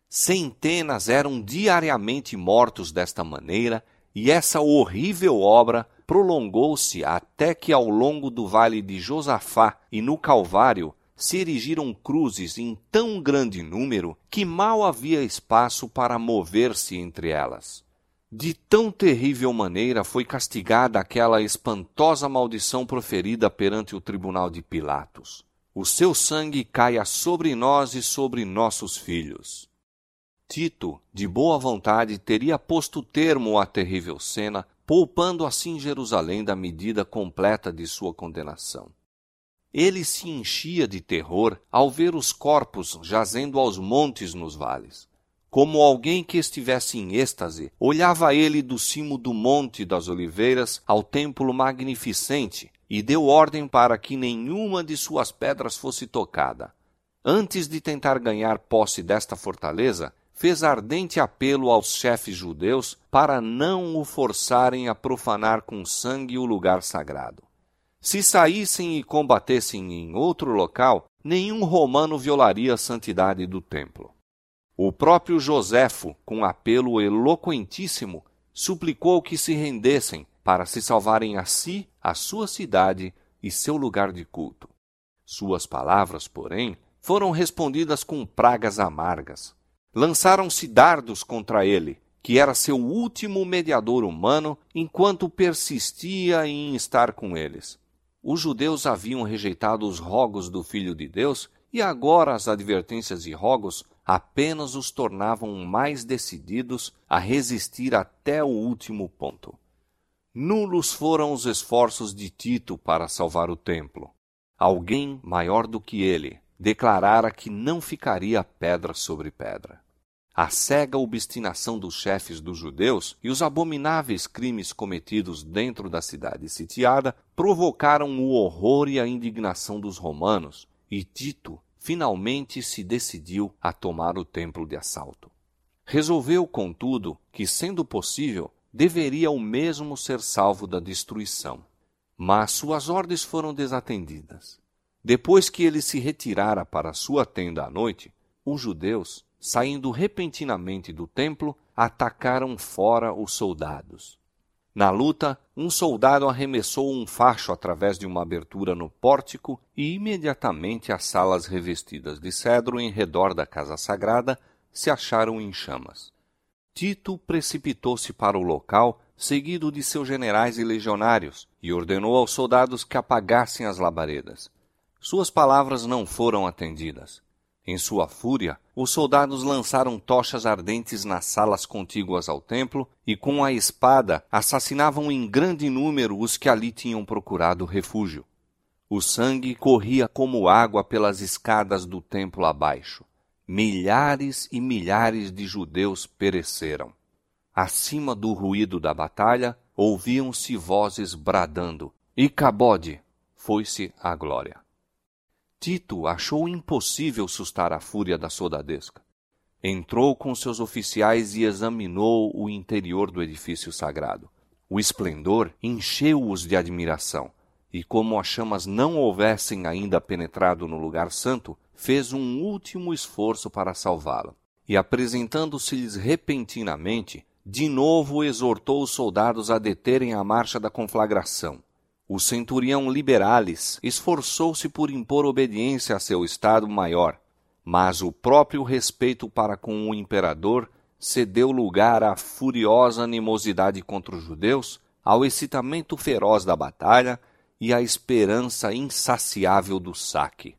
Centenas eram diariamente mortos desta maneira, e essa horrível obra prolongou-se até que ao longo do vale de Josafá e no Calvário se erigiram cruzes em tão grande número que mal havia espaço para mover-se entre elas. De tão terrível maneira foi castigada aquela espantosa maldição proferida perante o tribunal de Pilatos. O seu sangue caia sobre nós e sobre nossos filhos. Tito, de boa vontade, teria posto termo à terrível cena, poupando assim Jerusalém da medida completa de sua condenação. Ele se enchia de terror ao ver os corpos jazendo aos montes nos vales. Como alguém que estivesse em êxtase, olhava ele do cimo do Monte das Oliveiras ao templo magnificente e deu ordem para que nenhuma de suas pedras fosse tocada. Antes de tentar ganhar posse desta fortaleza, fez ardente apelo aos chefes judeus para não o forçarem a profanar com sangue o lugar sagrado. Se saíssem e combatessem em outro local, nenhum romano violaria a santidade do templo. O próprio Joséfo, com apelo eloquentíssimo, suplicou que se rendessem para se salvarem a si, a sua cidade e seu lugar de culto. Suas palavras, porém, foram respondidas com pragas amargas. Lançaram-se dardos contra ele, que era seu último mediador humano, enquanto persistia em estar com eles. Os judeus haviam rejeitado os rogos do Filho de Deus, e agora as advertências e rogos apenas os tornavam mais decididos a resistir até o último ponto. Nulos foram os esforços de Tito para salvar o templo. Alguém maior do que ele declarara que não ficaria pedra sobre pedra. A cega obstinação dos chefes dos judeus e os abomináveis crimes cometidos dentro da cidade sitiada provocaram o horror e a indignação dos romanos, e Tito finalmente se decidiu a tomar o templo de assalto. Resolveu, contudo, que, sendo possível, deveria o mesmo ser salvo da destruição. Mas suas ordens foram desatendidas. Depois que ele se retirara para sua tenda à noite, os judeus, saindo repentinamente do templo, atacaram fora os soldados. Na luta, um soldado arremessou um facho através de uma abertura no pórtico e imediatamente as salas revestidas de cedro em redor da casa sagrada se acharam em chamas. Tito precipitou-se para o local, seguido de seus generais e legionários, e ordenou aos soldados que apagassem as labaredas. Suas palavras não foram atendidas. Em sua fúria, os soldados lançaram tochas ardentes nas salas contíguas ao templo e, com a espada, assassinavam em grande número os que ali tinham procurado refúgio. O sangue corria como água pelas escadas do templo abaixo milhares e milhares de judeus pereceram. Acima do ruído da batalha, ouviam-se vozes bradando: Icabode! Foi-se a glória. Tito achou impossível sustar a fúria da soldadesca. Entrou com seus oficiais e examinou o interior do edifício sagrado. O esplendor encheu-os de admiração, e como as chamas não houvessem ainda penetrado no lugar santo, fez um último esforço para salvá-lo. E apresentando-se-lhes repentinamente, de novo exortou os soldados a deterem a marcha da conflagração. O centurião Liberalis esforçou-se por impor obediência a seu estado maior, mas o próprio respeito para com o imperador cedeu lugar à furiosa animosidade contra os judeus, ao excitamento feroz da batalha e à esperança insaciável do saque.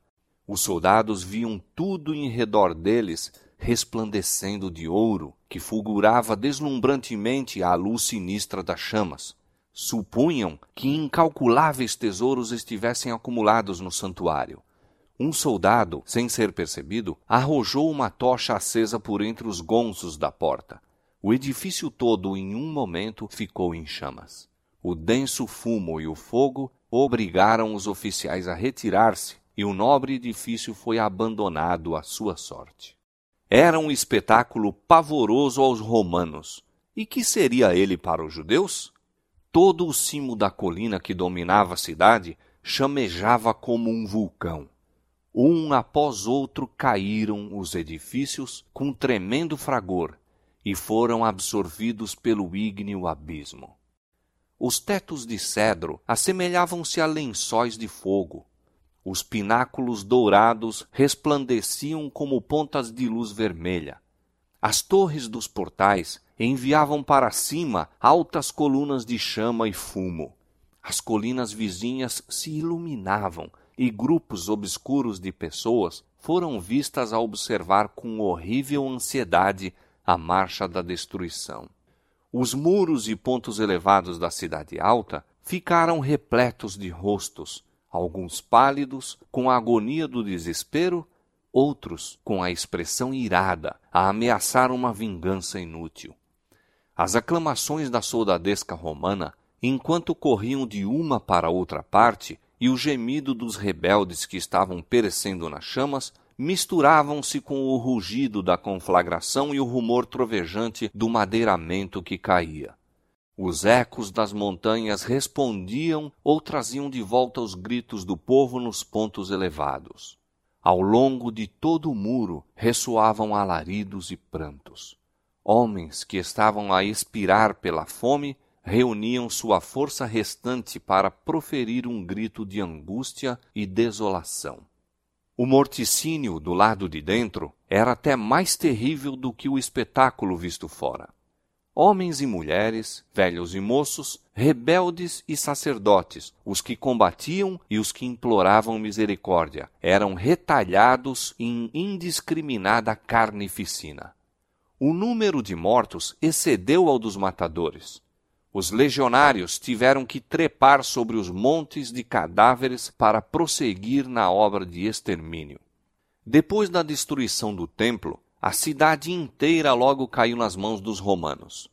Os soldados viam tudo em redor deles resplandecendo de ouro, que fulgurava deslumbrantemente à luz sinistra das chamas. Supunham que incalculáveis tesouros estivessem acumulados no santuário. Um soldado, sem ser percebido, arrojou uma tocha acesa por entre os gonzos da porta. O edifício todo, em um momento, ficou em chamas. O denso fumo e o fogo obrigaram os oficiais a retirar-se e o nobre edifício foi abandonado à sua sorte. Era um espetáculo pavoroso aos romanos. E que seria ele para os judeus? Todo o cimo da colina que dominava a cidade chamejava como um vulcão. Um após outro caíram os edifícios com tremendo fragor e foram absorvidos pelo ígneo abismo. Os tetos de cedro assemelhavam-se a lençóis de fogo, os pináculos dourados resplandeciam como pontas de luz vermelha. As torres dos portais enviavam para cima altas colunas de chama e fumo. As colinas vizinhas se iluminavam e grupos obscuros de pessoas foram vistas a observar com horrível ansiedade a marcha da destruição. Os muros e pontos elevados da cidade alta ficaram repletos de rostos, alguns pálidos, com a agonia do desespero, outros com a expressão irada, a ameaçar uma vingança inútil. As aclamações da soldadesca romana, enquanto corriam de uma para outra parte, e o gemido dos rebeldes que estavam perecendo nas chamas, misturavam-se com o rugido da conflagração e o rumor trovejante do madeiramento que caía. Os ecos das montanhas respondiam ou traziam de volta os gritos do povo nos pontos elevados. Ao longo de todo o muro ressoavam alaridos e prantos. Homens que estavam a expirar pela fome reuniam sua força restante para proferir um grito de angústia e desolação. O morticínio do lado de dentro era até mais terrível do que o espetáculo visto fora. Homens e mulheres, velhos e moços, rebeldes e sacerdotes, os que combatiam e os que imploravam misericórdia, eram retalhados em indiscriminada carnificina. O número de mortos excedeu ao dos matadores. Os legionários tiveram que trepar sobre os montes de cadáveres para prosseguir na obra de extermínio. Depois da destruição do templo, a cidade inteira logo caiu nas mãos dos romanos.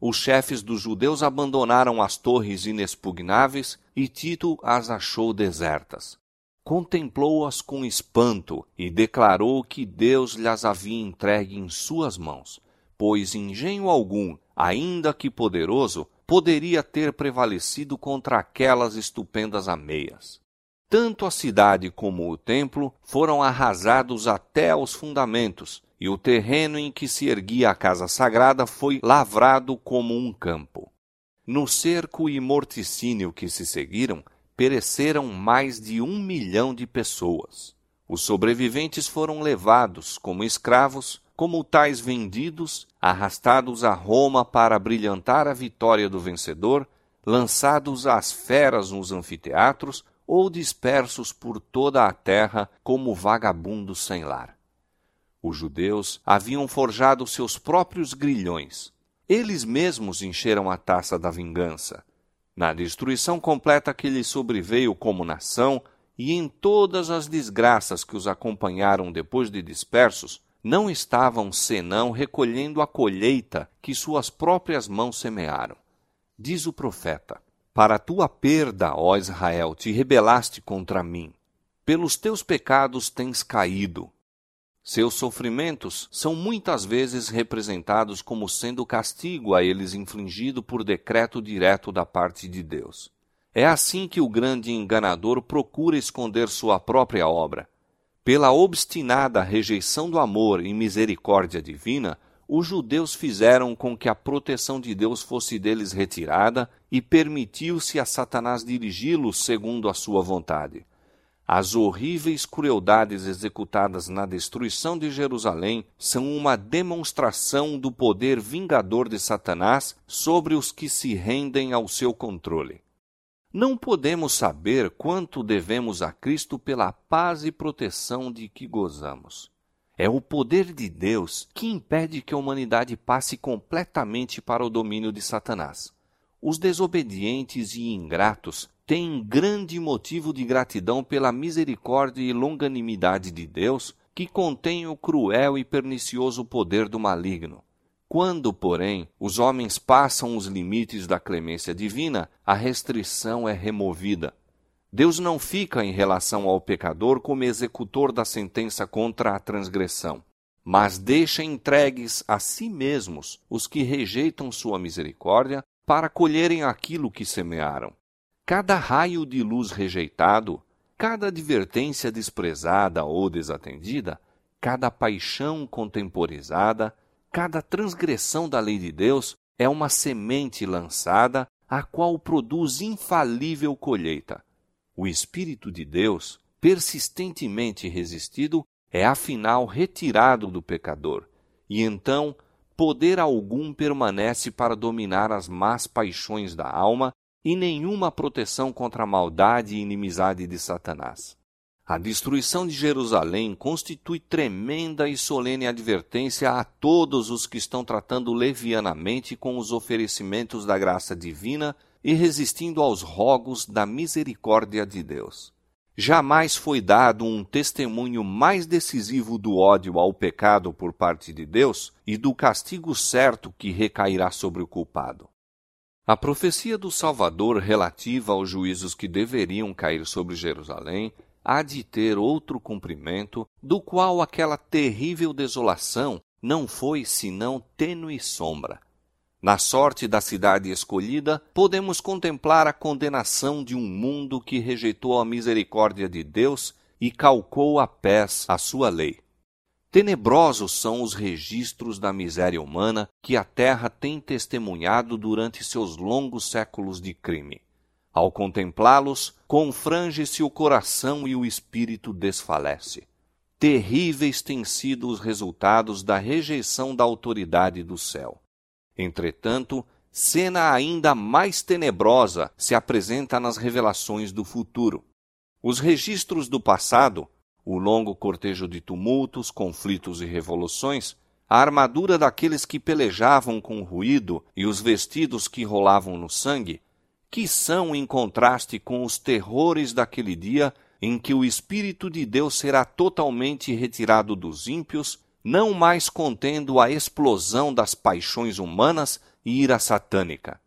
Os chefes dos judeus abandonaram as torres inexpugnáveis e Tito as achou desertas. Contemplou-as com espanto e declarou que Deus lhes havia entregue em suas mãos, pois engenho algum, ainda que poderoso, poderia ter prevalecido contra aquelas estupendas ameias. Tanto a cidade como o templo foram arrasados até aos fundamentos, e o terreno em que se erguia a casa sagrada foi lavrado como um campo. No cerco e morticínio que se seguiram, pereceram mais de um milhão de pessoas. Os sobreviventes foram levados como escravos, como tais vendidos, arrastados a Roma para brilhantar a vitória do vencedor, lançados às feras nos anfiteatros ou dispersos por toda a terra como vagabundos sem lar. Os judeus haviam forjado seus próprios grilhões. Eles mesmos encheram a taça da vingança. Na destruição completa que lhes sobreveio como nação, e em todas as desgraças que os acompanharam depois de dispersos, não estavam senão recolhendo a colheita que suas próprias mãos semearam. Diz o profeta: Para tua perda, ó Israel, te rebelaste contra mim. Pelos teus pecados tens caído, seus sofrimentos são muitas vezes representados como sendo castigo a eles infligido por decreto direto da parte de Deus. É assim que o grande enganador procura esconder sua própria obra. Pela obstinada rejeição do amor e misericórdia divina, os judeus fizeram com que a proteção de Deus fosse deles retirada e permitiu-se a Satanás dirigi-los segundo a sua vontade. As horríveis crueldades executadas na destruição de Jerusalém são uma demonstração do poder vingador de Satanás sobre os que se rendem ao seu controle. Não podemos saber quanto devemos a Cristo pela paz e proteção de que gozamos. É o poder de Deus que impede que a humanidade passe completamente para o domínio de Satanás. Os desobedientes e ingratos têm grande motivo de gratidão pela misericórdia e longanimidade de Deus, que contém o cruel e pernicioso poder do maligno. Quando, porém, os homens passam os limites da clemência divina, a restrição é removida. Deus não fica em relação ao pecador como executor da sentença contra a transgressão, mas deixa entregues a si mesmos os que rejeitam sua misericórdia para colherem aquilo que semearam. Cada raio de luz rejeitado, cada advertência desprezada ou desatendida, cada paixão contemporizada, cada transgressão da lei de Deus é uma semente lançada, a qual produz infalível colheita. O Espírito de Deus, persistentemente resistido, é afinal retirado do pecador, e então poder algum permanece para dominar as más paixões da alma e nenhuma proteção contra a maldade e inimizade de Satanás. A destruição de Jerusalém constitui tremenda e solene advertência a todos os que estão tratando levianamente com os oferecimentos da graça divina e resistindo aos rogos da misericórdia de Deus. jamais foi dado um testemunho mais decisivo do ódio ao pecado por parte de Deus e do castigo certo que recairá sobre o culpado. A profecia do Salvador relativa aos juízos que deveriam cair sobre Jerusalém há de ter outro cumprimento, do qual aquela terrível desolação não foi senão tênue sombra. Na sorte da cidade escolhida, podemos contemplar a condenação de um mundo que rejeitou a misericórdia de Deus e calcou a pés a sua lei. Tenebrosos são os registros da miséria humana que a terra tem testemunhado durante seus longos séculos de crime. Ao contemplá-los, confrange-se o coração e o espírito desfalece. Terríveis têm sido os resultados da rejeição da autoridade do céu. Entretanto, cena ainda mais tenebrosa se apresenta nas revelações do futuro. Os registros do passado, o longo cortejo de tumultos, conflitos e revoluções, a armadura daqueles que pelejavam com ruído e os vestidos que rolavam no sangue, que são em contraste com os terrores daquele dia em que o Espírito de Deus será totalmente retirado dos ímpios, não mais contendo a explosão das paixões humanas e ira satânica.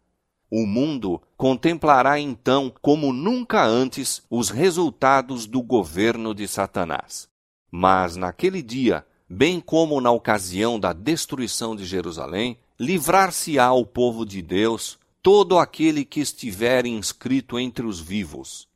O mundo contemplará então, como nunca antes, os resultados do governo de Satanás. Mas naquele dia, bem como na ocasião da destruição de Jerusalém, livrar-se-á o povo de Deus todo aquele que estiver inscrito entre os vivos.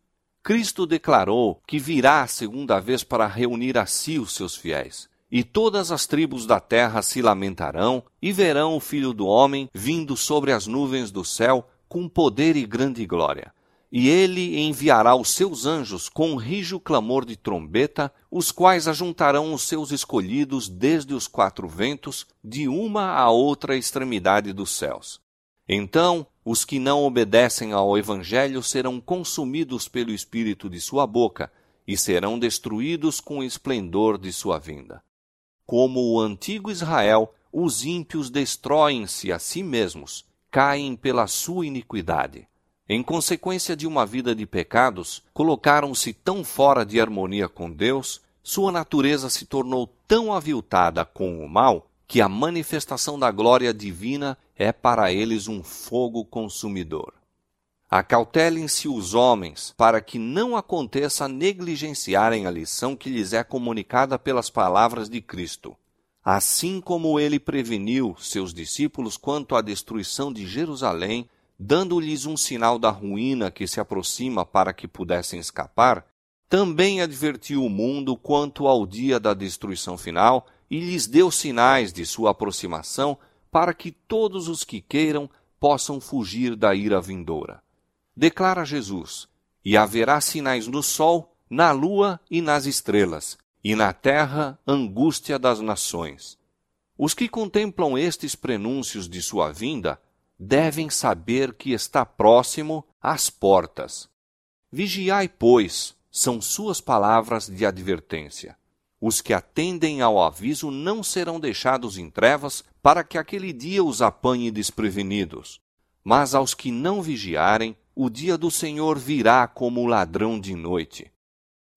Cristo declarou que virá a segunda vez para reunir a si os seus fiéis. E todas as tribos da terra se lamentarão e verão o Filho do Homem vindo sobre as nuvens do céu com poder e grande glória. E ele enviará os seus anjos com um rijo clamor de trombeta, os quais ajuntarão os seus escolhidos desde os quatro ventos, de uma a outra extremidade dos céus. Então os que não obedecem ao Evangelho serão consumidos pelo Espírito de sua boca e serão destruídos com o esplendor de sua vinda. Como o antigo Israel, os ímpios destroem-se a si mesmos, caem pela sua iniquidade. Em consequência de uma vida de pecados, colocaram-se tão fora de harmonia com Deus, sua natureza se tornou tão aviltada com o mal que a manifestação da glória divina é para eles um fogo consumidor. Acautelem-se os homens, para que não aconteça negligenciarem a lição que lhes é comunicada pelas palavras de Cristo. Assim como ele preveniu seus discípulos quanto à destruição de Jerusalém, dando-lhes um sinal da ruína que se aproxima para que pudessem escapar, também advertiu o mundo quanto ao dia da destruição final e lhes deu sinais de sua aproximação, para que todos os que queiram possam fugir da ira vindoura. Declara Jesus: E haverá sinais no sol, na lua e nas estrelas, e na terra angústia das nações. Os que contemplam estes prenúncios de sua vinda devem saber que está próximo às portas. Vigiai, pois, são suas palavras de advertência. Os que atendem ao aviso não serão deixados em trevas, para que aquele dia os apanhe desprevenidos. Mas aos que não vigiarem, o dia do Senhor virá como ladrão de noite.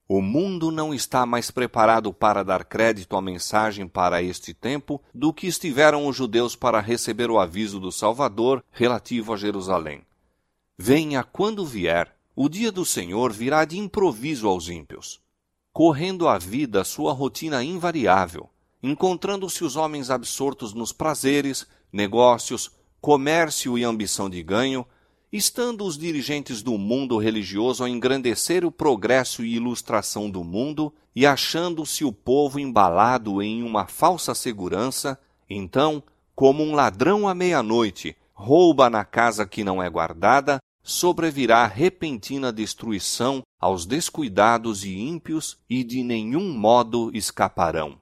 O mundo não está mais preparado para dar crédito à mensagem para este tempo do que estiveram os judeus para receber o aviso do Salvador relativo a Jerusalém. Venha quando vier, o dia do Senhor virá de improviso aos ímpios correndo a vida sua rotina invariável, encontrando-se os homens absortos nos prazeres, negócios, comércio e ambição de ganho, estando os dirigentes do mundo religioso a engrandecer o progresso e ilustração do mundo e achando-se o povo embalado em uma falsa segurança, então, como um ladrão à meia-noite, rouba na casa que não é guardada, sobrevirá repentina destruição aos descuidados e ímpios, e de nenhum modo escaparão.